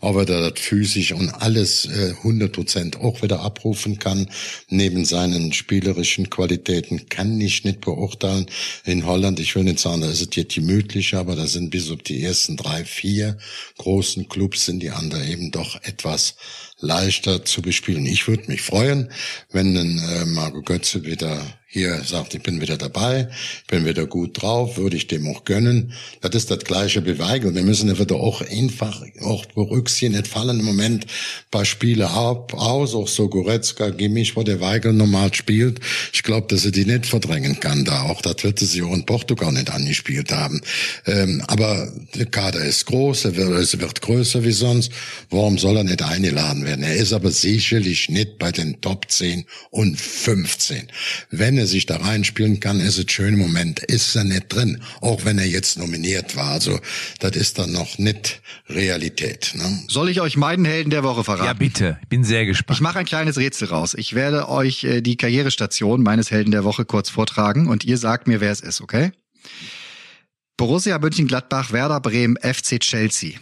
aber der das physisch und alles äh, 100 Prozent auch wieder abrufen kann, neben seinen spielerischen Qualitäten, kann ich nicht beurteilen. In Holland, ich will nicht sagen, da ist es jetzt gemütlich, aber da sind bis auf die ersten drei, vier großen Clubs sind die anderen eben doch etwas leichter zu bespielen. Ich würde mich freuen, wenn ein äh, Marco Götze wieder hier sagt, ich bin wieder dabei, bin wieder gut drauf, würde ich dem auch gönnen. Das ist das gleiche Weigel. Wir müssen wieder auch einfach auch berücksichtigen, nicht fallen im Moment paar Spiele ab, aus, auch so Goretzka, Gimmich, wo der Weigel normal spielt. Ich glaube, dass er die nicht verdrängen kann da. Auch das wird sie auch in Portugal nicht angespielt haben. Ähm, aber der Kader ist groß, er wird, es wird größer wie sonst. Warum soll er nicht eingeladen werden? Er ist aber sicherlich nicht bei den Top 10 und 15. Wenn er sich da reinspielen kann, ist es schön im Moment, ist er nicht drin, auch wenn er jetzt nominiert war. Also das ist dann noch nicht Realität. Ne? Soll ich euch meinen Helden der Woche verraten? Ja, bitte. Ich bin sehr gespannt. Ich mache ein kleines Rätsel raus. Ich werde euch äh, die Karrierestation meines Helden der Woche kurz vortragen und ihr sagt mir, wer es ist, okay? Borussia Mönchengladbach, Werder Bremen, FC Chelsea,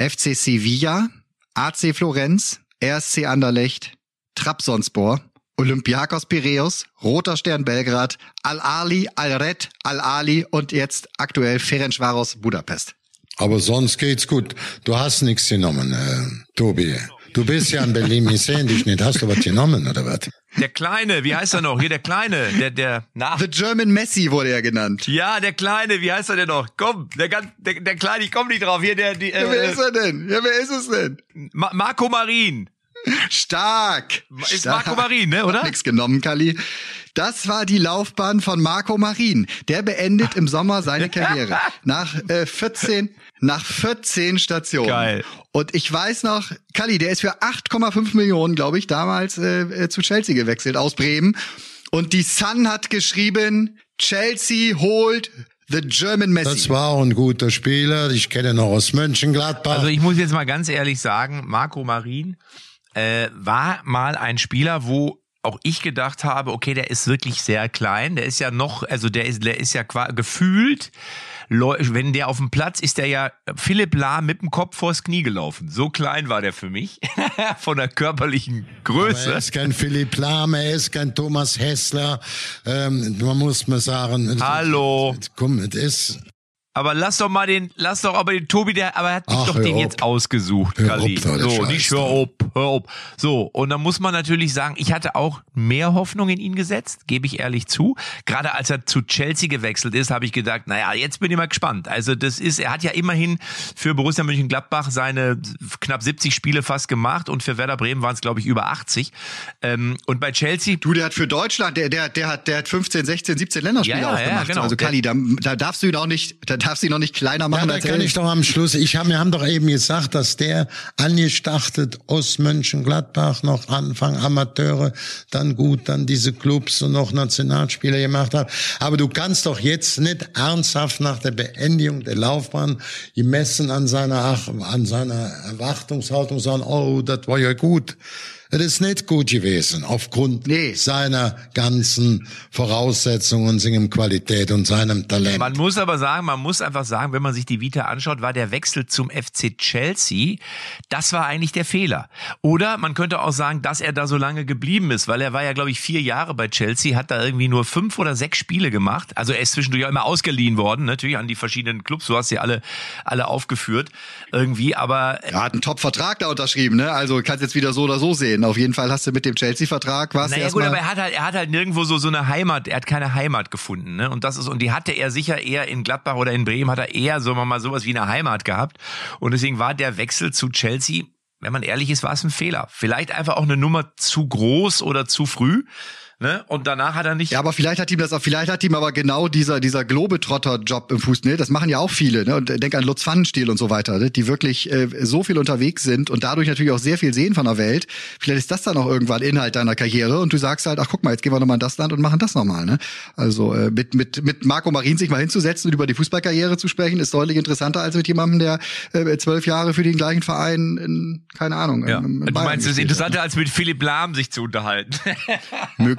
FC Sevilla, AC Florenz, RSC Anderlecht, Trabzonspor, Olympiakos Piräus, Roter Stern Belgrad, Al-Ali, Al-Red, Al-Ali und jetzt aktuell Ferencvaros Budapest. Aber sonst geht's gut. Du hast nichts genommen, äh, Tobi. Du bist ja in Berlin, wir sehen dich nicht. Hast du was genommen oder was? Der Kleine, wie heißt er noch? Hier der Kleine, der der nach. The German Messi wurde er genannt. Ja, der Kleine, wie heißt er denn noch? Komm, der ganz, der, der Kleine, ich komm nicht drauf. Hier der die. Äh, ja, wer ist er denn? Ja, wer ist es denn? Ma Marco Marin. Stark. Ist Stark. Marco Marin, ne, oder? Nix genommen, Kali. Das war die Laufbahn von Marco Marin. Der beendet im Sommer seine Karriere. Nach äh, 14, nach 14 Stationen. Geil. Und ich weiß noch, Kali, der ist für 8,5 Millionen, glaube ich, damals äh, äh, zu Chelsea gewechselt aus Bremen. Und die Sun hat geschrieben, Chelsea holt the German Messi. Das war auch ein guter Spieler. Ich kenne ihn noch aus Mönchengladbach. Also ich muss jetzt mal ganz ehrlich sagen, Marco Marin äh, war mal ein Spieler, wo auch ich gedacht habe, okay, der ist wirklich sehr klein. Der ist ja noch, also der ist, der ist ja gefühlt, wenn der auf dem Platz ist, der ja Philipp Lahm mit dem Kopf vors Knie gelaufen. So klein war der für mich von der körperlichen Größe. er ist kein Philipp Lahm, er ist kein Thomas Hessler. Ähm, man muss mal sagen. Hallo. Komm, es ist. Aber lass doch mal den, lass doch aber den Tobi, der, aber er hat Ach, doch den auf. jetzt ausgesucht, Kali. So, nicht hör auf, hör auf. So, und dann muss man natürlich sagen, ich hatte auch mehr Hoffnung in ihn gesetzt, gebe ich ehrlich zu. Gerade als er zu Chelsea gewechselt ist, habe ich gedacht, naja, jetzt bin ich mal gespannt. Also das ist, er hat ja immerhin für Borussia Mönchengladbach seine knapp 70 Spiele fast gemacht und für Werder Bremen waren es, glaube ich, über 80. Ähm, und bei Chelsea Du, der hat für Deutschland, der, der, der hat, der hat 15, 16, 17 Länderspiele Ja, ja, ja, aufgemacht. genau. Also Kali, da, da darfst du ihn auch nicht, da darfst du ihn auch nicht kleiner Ja, machen da als kann ich doch am Schluss, ich hab, wir haben doch eben gesagt, dass der angestartet aus Mönchengladbach noch Anfang Amateure, dann gut, dann diese Clubs und noch Nationalspieler gemacht hat. Aber du kannst doch jetzt nicht ernsthaft nach der Beendigung der Laufbahn gemessen an seiner, an seiner Erwartungshaltung sagen, oh, das war ja gut. Das ist nicht gut gewesen, aufgrund Nee. seiner ganzen Voraussetzungen, seiner Qualität und seinem Talent. Man muss aber sagen, man muss einfach sagen, wenn man sich die Vita anschaut, war der Wechsel zum FC Chelsea, das war eigentlich der Fehler. Oder man könnte auch sagen, dass er da so lange geblieben ist, weil er war ja, glaube ich, vier Jahre bei Chelsea, hat da irgendwie nur fünf oder sechs Spiele gemacht. Also er ist zwischendurch auch immer ausgeliehen worden, natürlich an die verschiedenen Clubs. Du hast sie alle, alle aufgeführt irgendwie, aber Er hat einen Top-Vertrag da unterschrieben, ne? Also kannst jetzt wieder so oder so sehen. Auf jeden Fall hast du mit dem Chelsea-Vertrag, du Naja gut, aber er hat halt, er hat halt nirgendwo so so eine Heimat, er hat keine Heimat gefunden, ne? Und das ist und die hatte er sicher eher in Gladbach oder in Bremen hat er eher, wir mal, sowas wie eine Heimat gehabt und deswegen war der Wechsel zu Chelsea, wenn man ehrlich ist, war es ein Fehler. Vielleicht einfach auch eine Nummer zu groß oder zu früh, ne? Und danach hat er nicht Ja, aber vielleicht hat ihm das auch, vielleicht hat ihm aber genau dieser, dieser Globetrotter-Job im Fuß, ne? Das machen ja auch viele, ne? Und denk an Lutz Pfannenstiel und so weiter, ne? Die wirklich äh, so viel unterwegs sind und dadurch natürlich auch sehr viel sehen von der Welt. Vielleicht ist das dann auch irgendwann Inhalt deiner Karriere und du sagst halt, ach guck mal, jetzt gehen wir nochmal in das Land und machen das nochmal, ne? Also äh, mit, mit, mit Marco Marin sich mal hinzusetzen und über die Fußballkarriere zu sprechen, ist deutlich interessanter als mit jemandem, der äh, zwölf Jahre für den gleichen Verein in, keine Ahnung, ja. im, im Du meinst, es ist hat, interessanter, als mit Philipp Lahm sich zu unterhalten. Mög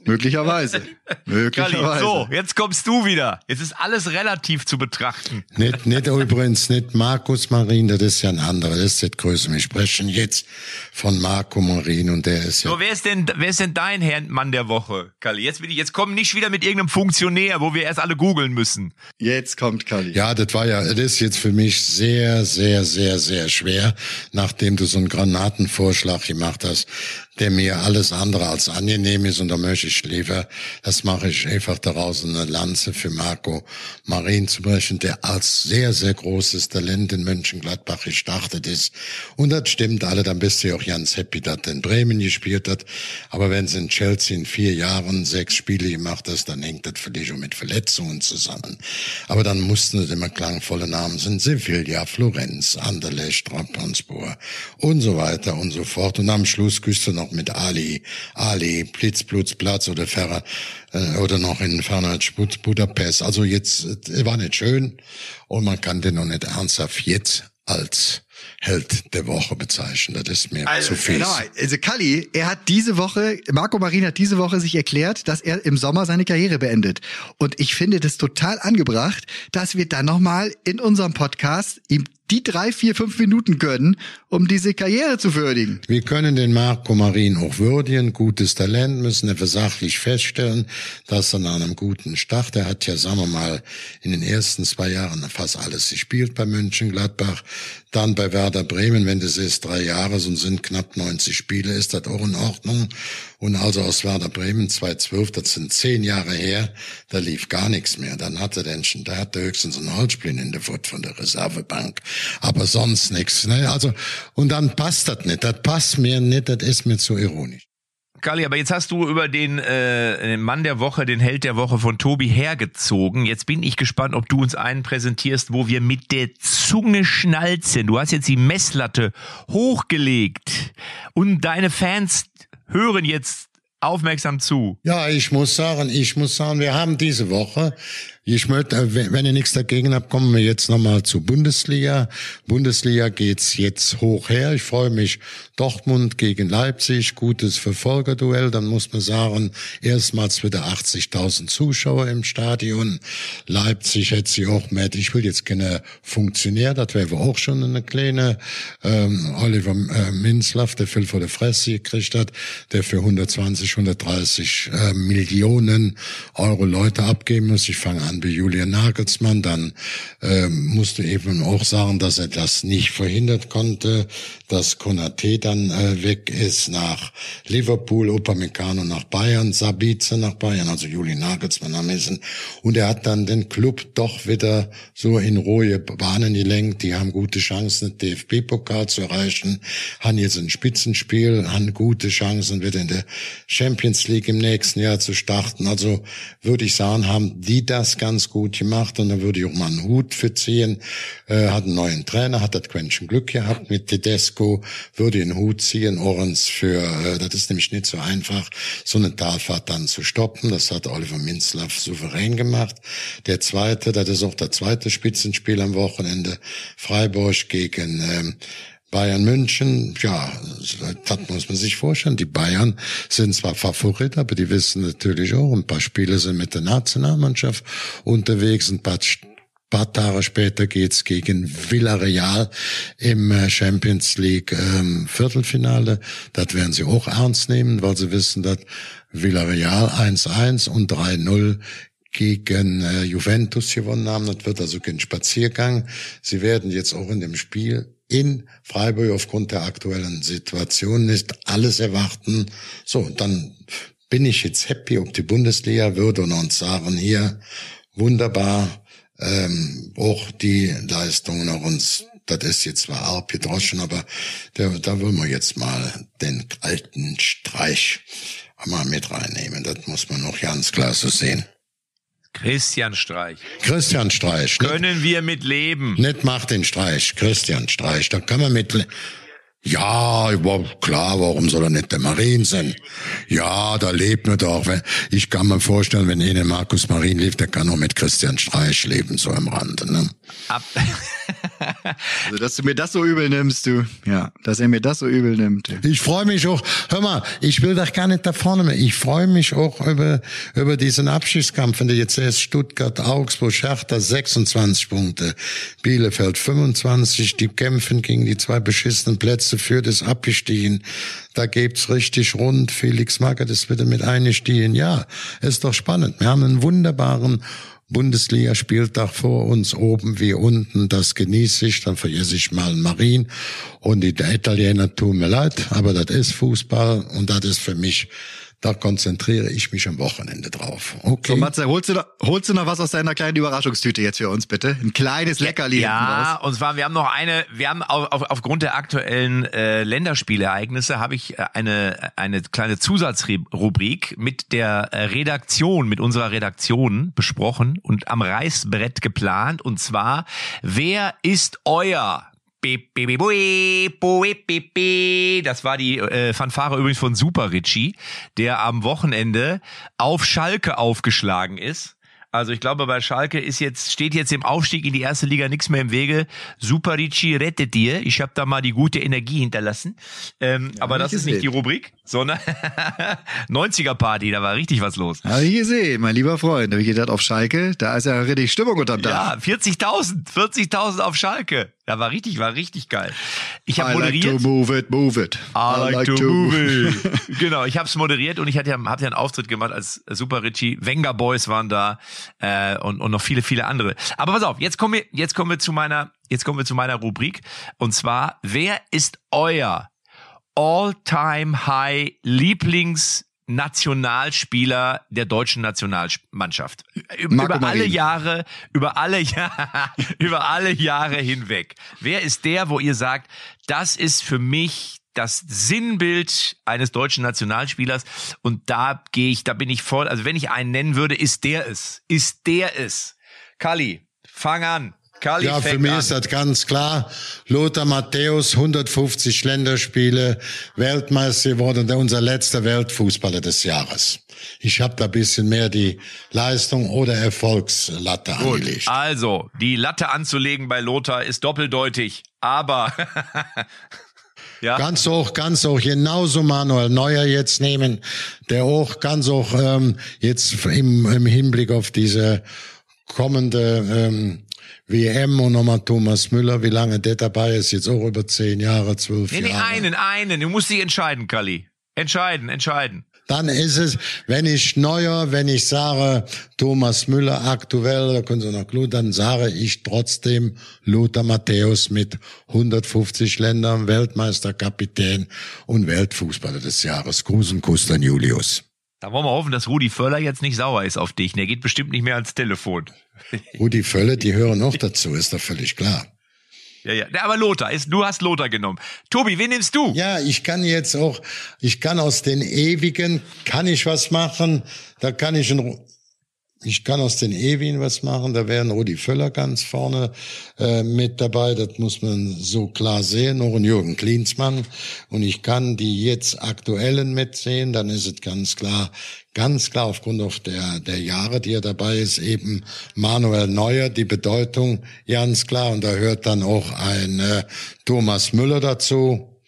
möglicherweise. Kali, möglicherweise. so, jetzt kommst du wieder. Jetzt ist alles relativ zu betrachten. Nicht, nicht übrigens, nicht Markus Marin, das ist ja ein anderer, das ist das Größte. Wir sprechen jetzt von Marco Marin und der ist ja. So, wer ist denn, wer ist denn dein Herr Mann der Woche, Kalli? Jetzt will ich, jetzt komm nicht wieder mit irgendeinem Funktionär, wo wir erst alle googeln müssen. Jetzt kommt Kali. Ja, das war ja, das ist jetzt für mich sehr, sehr, sehr, sehr schwer, nachdem du so einen Granatenvorschlag gemacht hast, der mir alles andere als angenehm ist und da möchte ich lieber, das mache ich einfach daraus, eine Lanze für Marco Marin zu brechen, der als sehr, sehr großes Talent in Mönchengladbach gestartet ist. Und das stimmt alle, dann bist du ja auch ganz happy, dass er in Bremen gespielt hat. Aber wenn sie in Chelsea in vier Jahren sechs Spiele gemacht hast, dann hängt das dich auch mit Verletzungen zusammen. Aber dann mussten es immer klangvolle Namen sein. Sevilla, Florenz, Anderlecht, Trabzonspor und so weiter und so fort. Und am Schluss küsst du noch mit Ali, Ali, Blitz, Blutz, Platz oder Ferrer, äh, oder noch in Ferner Budapest. Also jetzt, äh, war nicht schön. Und man kann den noch nicht ernsthaft jetzt als Held der Woche bezeichnen. Das ist mir zu fies. Genau, also Kalli, er hat diese Woche, Marco Marin hat diese Woche sich erklärt, dass er im Sommer seine Karriere beendet. Und ich finde das total angebracht, dass wir dann nochmal in unserem Podcast ihm die drei, vier, fünf Minuten gönnen, um diese Karriere zu würdigen. Wir können den Marco Marin auch würdigen. Gutes Talent müssen wir sachlich feststellen, dass er nach einem guten Start, er hat ja, sagen wir mal, in den ersten zwei Jahren fast alles gespielt bei Mönchengladbach. Dann bei Werder Bremen, wenn das ist drei Jahre und sind knapp 90 Spiele, ist das auch in Ordnung. Und also aus Werder Bremen 2012, das sind zehn Jahre her, da lief gar nichts mehr. Dann hatte der, da hatte höchstens ein Holzspiel in der Furt von der Reservebank. Aber sonst nichts. Ne? Also und dann passt das nicht. Das passt mir nicht. Das ist mir zu ironisch. Kali, aber jetzt hast du über den, äh, den Mann der Woche, den Held der Woche von Tobi hergezogen. Jetzt bin ich gespannt, ob du uns einen präsentierst, wo wir mit der Zunge schnalzen. Du hast jetzt die Messlatte hochgelegt und deine Fans hören jetzt aufmerksam zu. Ja, ich muss sagen, ich muss sagen, wir haben diese Woche ich möchte, äh, wenn ihr nichts dagegen habt, kommen wir jetzt nochmal zur Bundesliga. Bundesliga geht's jetzt hoch her. Ich freue mich. Dortmund gegen Leipzig, gutes Verfolgerduell. Dann muss man sagen, erstmals wieder 80.000 Zuschauer im Stadion. Leipzig hätte sie auch mehr. Ich will jetzt keine Funktionär, das wäre auch schon eine kleine. Ähm, Oliver äh, Minzlaff, der viel vor der Fresse gekriegt hat, der für 120, 130 äh, Millionen Euro Leute abgeben muss. Ich fange an wie Julian Nagelsmann, dann ähm, musste eben auch sagen, dass er das nicht verhindert konnte, dass Konate dann äh, weg ist nach Liverpool, Upamecano nach Bayern, Sabice nach Bayern, also Julian Nagelsmann am Essen. Und er hat dann den Club doch wieder so in ruhige Bahnen gelenkt. Die haben gute Chancen, den DFB-Pokal zu erreichen, haben jetzt ein Spitzenspiel, haben gute Chancen, wieder in der Champions League im nächsten Jahr zu starten. Also würde ich sagen, haben die das ganz gut gemacht und da würde ich auch mal einen Hut für ziehen. Äh, hat einen neuen Trainer, hat das Quäntchen Glück gehabt mit Tedesco, würde den Hut ziehen, Orens für, äh, das ist nämlich nicht so einfach, so eine Talfahrt dann zu stoppen. Das hat Oliver Minzlaff souverän gemacht. Der zweite, das ist auch der zweite Spitzenspiel am Wochenende, Freiburg gegen ähm, Bayern München, ja, das muss man sich vorstellen. Die Bayern sind zwar Favorit, aber die wissen natürlich auch, ein paar Spiele sind mit der Nationalmannschaft unterwegs, ein paar paar Tage später geht's gegen Villarreal im äh, Champions League ähm, Viertelfinale. Das werden sie auch ernst nehmen, weil sie wissen, dass Villarreal 1-1 und 3-0 gegen äh, Juventus gewonnen haben. Das wird also kein Spaziergang. Sie werden jetzt auch in dem Spiel in Freiburg aufgrund der aktuellen Situation nicht alles erwarten. So, dann bin ich jetzt happy, ob die Bundesliga würde und uns sagen, hier, wunderbar, ähm, auch die Leistungen auch uns, das ist jetzt zwar arg gedroschen, aber der, da wollen wir jetzt mal den alten Streich mal mit reinnehmen. Das muss man noch ganz klar so sehen. Christian Streich. Christian Streich. Können wir mit leben? Nicht Martin Streich, Christian Streich. Da kann man mit ja, klar, warum soll er nicht der Marien sein? Ja, da lebt man doch. Ich kann mir vorstellen, wenn Ihnen Markus Marien lebt, der kann auch mit Christian Streich leben, so am Rande. Ne? Ab also, dass du mir das so übel nimmst, du. Ja, dass er mir das so übel nimmt. Ich freue mich auch. Hör mal, ich will doch gar nicht da vorne mehr. Ich freue mich auch über, über diesen Abschiedskampf. Wenn du jetzt erst Stuttgart, Augsburg, Schachter 26 Punkte, Bielefeld 25, die kämpfen gegen die zwei beschissenen Plätze für das abgestiegen. Da gibt's richtig rund. Felix Magath ist wieder mit eingestiegen. Ja, ist doch spannend. Wir haben einen wunderbaren Bundesliga-Spieltag vor uns, oben wie unten, das genieße ich, dann vergesse ich mal Marien und die Italiener tun mir leid, aber das ist Fußball und das ist für mich da konzentriere ich mich am Wochenende drauf. Okay. So, Matze, holst du, noch, holst du noch was aus deiner kleinen Überraschungstüte jetzt für uns, bitte? Ein kleines Leckerli. Ja, und zwar, wir haben noch eine, wir haben auf, auf, aufgrund der aktuellen äh, Länderspielereignisse habe ich äh, eine, eine kleine Zusatzrubrik mit der äh, Redaktion, mit unserer Redaktion besprochen und am Reißbrett geplant. Und zwar, wer ist euer das war die äh, Fanfare übrigens von Super Richie, der am Wochenende auf Schalke aufgeschlagen ist. Also ich glaube, bei Schalke ist jetzt, steht jetzt im Aufstieg in die erste Liga nichts mehr im Wege. Super Ricci rettet dir. Ich habe da mal die gute Energie hinterlassen. Ähm, ja, aber das ist nicht die Rubrik, sondern 90er Party, da war richtig was los. Habe ich gesehen, mein lieber Freund. Habe ich gedacht, auf Schalke, da ist ja richtig Stimmung unterm Dach. Ja, 40.000, 40.000 auf Schalke. Da war richtig, war richtig geil. Ich habe moderiert. Like to move it, move it. I, I like, like, to, move it. genau, ich habe es moderiert und ich hatte, hab ja einen Auftritt gemacht als Super Richie. Wenger Boys waren da äh, und, und noch viele, viele andere. Aber pass auf, jetzt kommen wir, jetzt kommen wir zu meiner, jetzt kommen wir zu meiner Rubrik. Und zwar, wer ist euer All-Time-High Lieblings Nationalspieler der deutschen Nationalmannschaft. Über, Marco alle Marin. Jahre, über alle Jahre, über alle Jahre hinweg. Wer ist der, wo ihr sagt, das ist für mich das Sinnbild eines deutschen Nationalspielers und da gehe ich, da bin ich voll, also wenn ich einen nennen würde, ist der es. Ist der es. Kali, fang an. Kali Ja, für mich an. ist das ganz klar. Lothar Matthäus, 150 Länderspiele, Weltmeister geworden, der unser letzter Weltfußballer des Jahres. Ich habe da ein bisschen mehr die Leistung oder Erfolgslatte angelegt. Also, die Latte anzulegen bei Lothar ist doppeldeutig, aber ja, Ganz hoch, ganz hoch, genauso Manuel. Neuer jetzt nehmen, der auch ganz hoch ähm, jetzt im, im Hinblick auf diese kommende ähm, WM und nochmal Thomas Müller, wie lange der dabei ist, jetzt auch über zehn Jahre, zwölf nee, nee, Jahre. einen, einen, du musst dich entscheiden, Kali. Entscheiden, entscheiden. Dann ist es, wenn ich Neuer, wenn ich sage Thomas Müller aktuell, da können Sie noch gut, dann sage ich trotzdem Lothar Matthäus mit 150 Ländern, Weltmeisterkapitän und Weltfußballer des Jahres. Gruß und Kuss an Julius. Da wollen wir hoffen, dass Rudi Völler jetzt nicht sauer ist auf dich. Der geht bestimmt nicht mehr ans Telefon. Rudi Völle, die hören auch dazu, ist doch völlig klar. Ja, ja. Aber Lothar ist, du hast Lothar genommen. Tobi, wen nimmst du? Ja, ich kann jetzt auch, ich kann aus den ewigen, kann ich was machen, da kann ich ein, ich kann aus den ewigen was machen, da wären Rudi Völler ganz vorne äh, mit dabei, das muss man so klar sehen, noch ein Jürgen Klinsmann. Und ich kann die jetzt aktuellen mitsehen, dann ist es ganz klar, ganz klar aufgrund auf der, der Jahre, die er dabei ist, eben Manuel Neuer, die Bedeutung ganz klar. Und da hört dann auch ein äh, Thomas Müller dazu,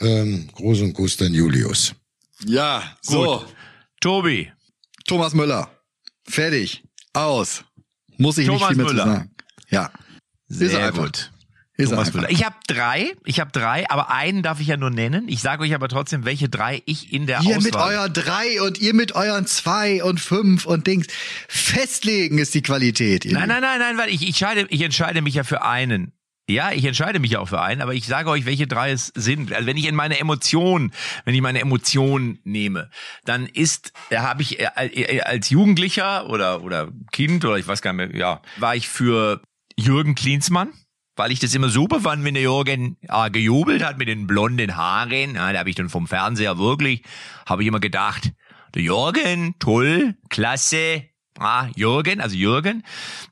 ähm, Gruß und Kuss den Julius. Ja, so. Tobi. Thomas Müller. Fertig. Aus. Muss ich Thomas nicht viel mehr Müller. zu sagen. Ja. Ist Sehr er einfach. gut. Ist Thomas einfach. Müller. Ich habe drei, ich habe drei, aber einen darf ich ja nur nennen. Ich sage euch aber trotzdem, welche drei ich in der Ihr Auswahl. mit euren drei und ihr mit euren zwei und fünf und Dings. Festlegen ist die Qualität. ihr Nein, nein, nein, nein, weil ich, ich, entscheide, ich entscheide mich ja für einen. Ja, ich entscheide mich auch für einen, aber ich sage euch, welche drei es sind. Also wenn ich in meine Emotionen, wenn ich meine Emotionen nehme, dann ist, da habe ich äh, äh, als Jugendlicher oder oder Kind oder ich weiß gar nicht mehr, ja, war ich für Jürgen Klinsmann, weil ich das immer super fand, wenn der Jürgen äh, gejubelt hat mit den blonden Haaren. Ja, da habe ich dann vom Fernseher wirklich, habe ich immer gedacht, der Jürgen, toll, klasse, Ah, Jürgen, also Jürgen.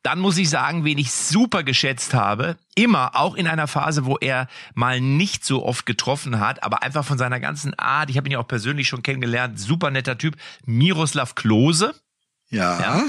Dann muss ich sagen, wen ich super geschätzt habe, immer, auch in einer Phase, wo er mal nicht so oft getroffen hat, aber einfach von seiner ganzen Art, ich habe ihn ja auch persönlich schon kennengelernt, super netter Typ, Miroslav Klose. Ja. Ja.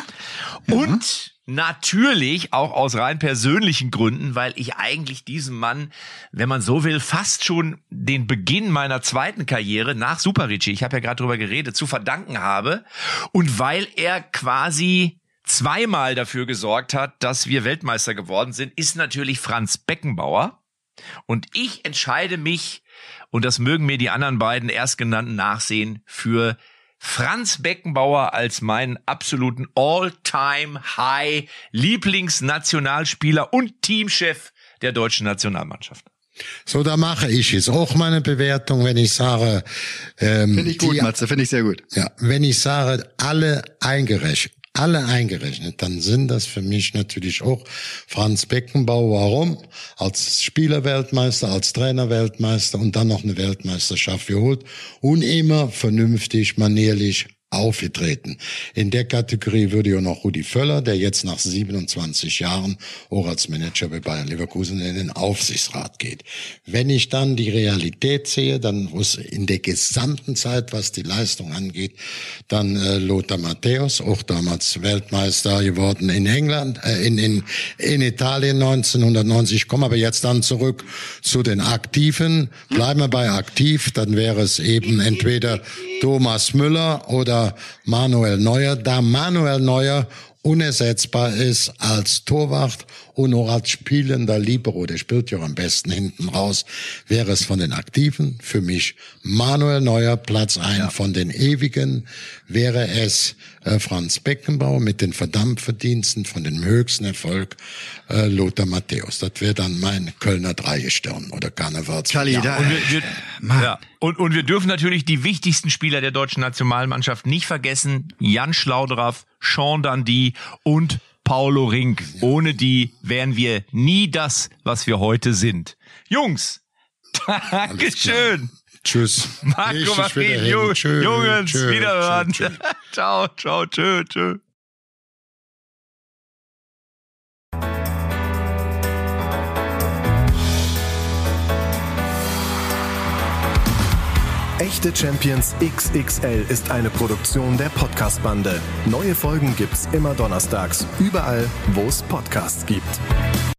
Und natürlich auch aus rein persönlichen Gründen, weil ich eigentlich diesem Mann, wenn man so will, fast schon den Beginn meiner zweiten Karriere nach Super Ricci, ich habe ja gerade drüber geredet, zu verdanken habe und weil er quasi zweimal dafür gesorgt hat, dass wir Weltmeister geworden sind, ist natürlich Franz Beckenbauer. Und ich entscheide mich, und das mögen mir die anderen beiden erstgenannten nachsehen, für Franz Beckenbauer als meinen absoluten All-Time-High Lieblingsnationalspieler und Teamchef der deutschen Nationalmannschaft. So, da mache ich jetzt auch meine Bewertung, wenn ich sage, ähm, Finde ich gut, die, Matze, finde ich sehr gut. ja, wenn ich sage, alle eingerechnet, alle eingerechnet, dann sind das für mich natürlich auch Franz Beckenbauer. Warum? Als Spielerweltmeister, als Trainerweltmeister und dann noch eine Weltmeisterschaft geholt und immer vernünftig, manierlich aufgetreten. In der Kategorie würde ja noch Rudi Völler, der jetzt nach 27 Jahren auch als Manager bei Bayern Leverkusen in den Aufsichtsrat geht. Wenn ich dann die Realität sehe, dann muss in der gesamten Zeit, was die Leistung angeht, dann äh, Lothar Matthäus, auch damals Weltmeister geworden in England, äh, in, in, in Italien 1990. Ich komme aber jetzt dann zurück zu den Aktiven. Bleiben wir bei aktiv, dann wäre es eben entweder Thomas Müller oder Manuel Neuer. Da Manuel Neuer unersetzbar ist als Torwart und auch als spielender Libero, der spielt ja am besten hinten raus, wäre es von den Aktiven für mich Manuel Neuer Platz ein, ja. von den Ewigen wäre es äh, Franz Beckenbauer mit den Verdammtverdiensten, von dem höchsten Erfolg äh, Lothar Matthäus. Das wäre dann mein Kölner Dreigestirn oder Karnevals. Ja, und wir, wir, ja. Und, und wir dürfen natürlich die wichtigsten Spieler der deutschen Nationalmannschaft nicht vergessen. Jan Schlaudraff, Sean Dundee und Paulo Rink. Ohne die wären wir nie das, was wir heute sind. Jungs, Dankeschön. Tschüss. Marco Marin, Jungs, Jungs, wiederhören. ciao, ciao, tschö, tschö. Echte Champions XXL ist eine Produktion der Podcast-Bande. Neue Folgen gibt's immer donnerstags, überall, wo es Podcasts gibt.